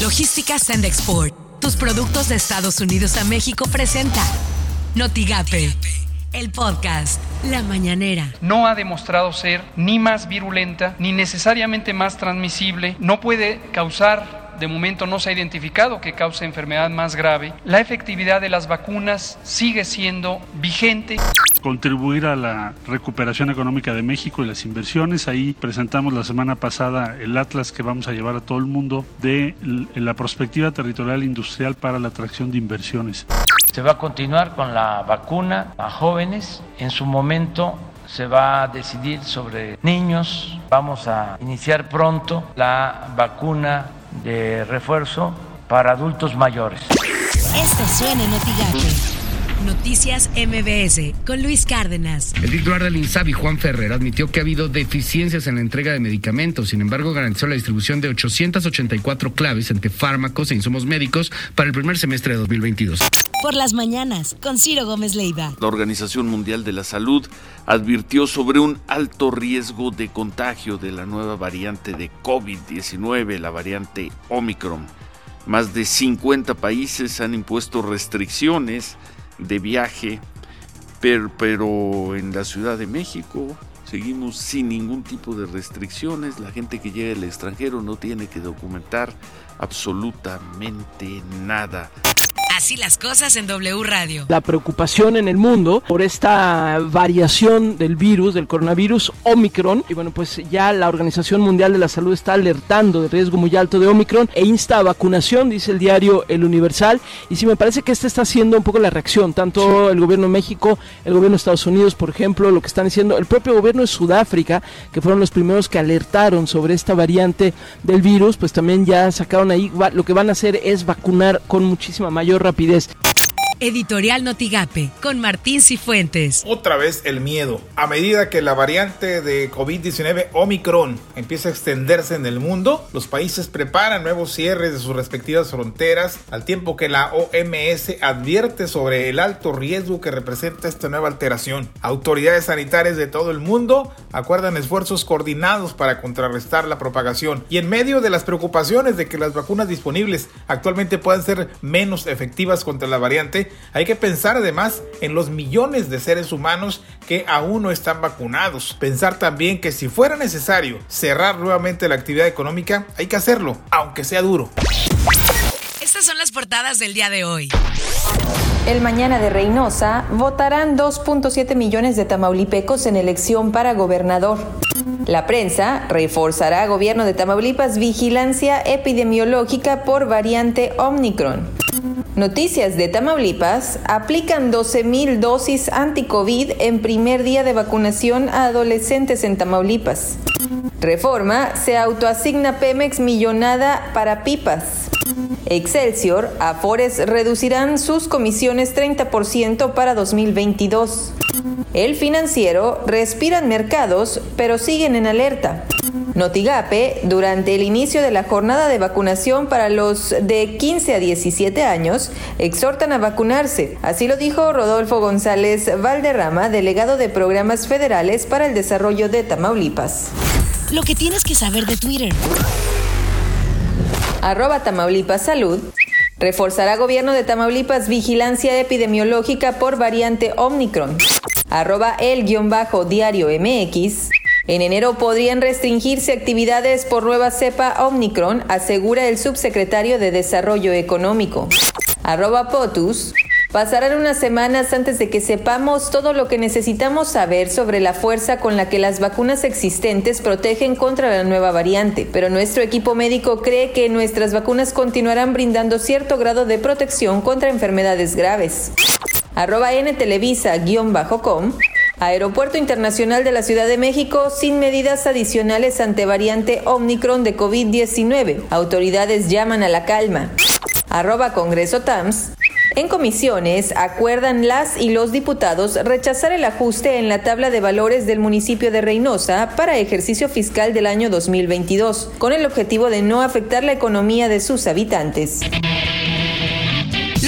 Logística Send Export. Tus productos de Estados Unidos a México presenta Notigape, el podcast La Mañanera. No ha demostrado ser ni más virulenta ni necesariamente más transmisible. No puede causar de momento no se ha identificado que cause enfermedad más grave. La efectividad de las vacunas sigue siendo vigente contribuir a la recuperación económica de México y las inversiones. Ahí presentamos la semana pasada el atlas que vamos a llevar a todo el mundo de la perspectiva territorial industrial para la atracción de inversiones. Se va a continuar con la vacuna a jóvenes. En su momento se va a decidir sobre niños. Vamos a iniciar pronto la vacuna de refuerzo para adultos mayores. Esto suena en Noticias MBS con Luis Cárdenas. El titular del INSABI, Juan Ferrer, admitió que ha habido deficiencias en la entrega de medicamentos. Sin embargo, garantizó la distribución de 884 claves entre fármacos e insumos médicos para el primer semestre de 2022. Por las mañanas, con Ciro Gómez Leiva. La Organización Mundial de la Salud advirtió sobre un alto riesgo de contagio de la nueva variante de COVID-19, la variante Omicron. Más de 50 países han impuesto restricciones de viaje, pero, pero en la Ciudad de México seguimos sin ningún tipo de restricciones. La gente que llega del extranjero no tiene que documentar absolutamente nada. Así las cosas en W Radio. La preocupación en el mundo por esta variación del virus, del coronavirus Omicron. Y bueno, pues ya la Organización Mundial de la Salud está alertando de riesgo muy alto de Omicron e insta a vacunación, dice el diario El Universal. Y sí, me parece que esta está siendo un poco la reacción, tanto el gobierno de México, el gobierno de Estados Unidos, por ejemplo, lo que están diciendo, el propio gobierno de Sudáfrica, que fueron los primeros que alertaron sobre esta variante del virus, pues también ya sacaron ahí, lo que van a hacer es vacunar con muchísima mayor rapidez. Editorial Notigape, con Martín Cifuentes. Otra vez el miedo. A medida que la variante de COVID-19 Omicron empieza a extenderse en el mundo, los países preparan nuevos cierres de sus respectivas fronteras, al tiempo que la OMS advierte sobre el alto riesgo que representa esta nueva alteración. Autoridades sanitarias de todo el mundo acuerdan esfuerzos coordinados para contrarrestar la propagación. Y en medio de las preocupaciones de que las vacunas disponibles actualmente puedan ser menos efectivas contra la variante, hay que pensar además en los millones de seres humanos que aún no están vacunados. Pensar también que si fuera necesario cerrar nuevamente la actividad económica, hay que hacerlo, aunque sea duro. Estas son las portadas del día de hoy. El mañana de Reynosa votarán 2.7 millones de tamaulipecos en elección para gobernador. La prensa reforzará gobierno de Tamaulipas vigilancia epidemiológica por variante Omicron. Noticias de Tamaulipas aplican 12.000 dosis anti-COVID en primer día de vacunación a adolescentes en Tamaulipas. Reforma se autoasigna Pemex millonada para pipas. Excelsior, Afores reducirán sus comisiones 30% para 2022. El financiero respiran mercados, pero siguen en alerta. Notigape, durante el inicio de la jornada de vacunación para los de 15 a 17 años, exhortan a vacunarse. Así lo dijo Rodolfo González Valderrama, delegado de programas federales para el desarrollo de Tamaulipas. Lo que tienes que saber de Twitter. Arroba Tamaulipas Salud. Reforzará gobierno de Tamaulipas vigilancia epidemiológica por variante Omicron. Arroba el-diario MX. En enero podrían restringirse actividades por nueva cepa Omicron, asegura el subsecretario de Desarrollo Económico. Arroba POTUS. Pasarán unas semanas antes de que sepamos todo lo que necesitamos saber sobre la fuerza con la que las vacunas existentes protegen contra la nueva variante, pero nuestro equipo médico cree que nuestras vacunas continuarán brindando cierto grado de protección contra enfermedades graves. Arroba N Televisa-com Aeropuerto Internacional de la Ciudad de México sin medidas adicionales ante variante Omicron de COVID-19. Autoridades llaman a la calma. Arroba Congreso TAMS. En comisiones acuerdan las y los diputados rechazar el ajuste en la tabla de valores del municipio de Reynosa para ejercicio fiscal del año 2022, con el objetivo de no afectar la economía de sus habitantes.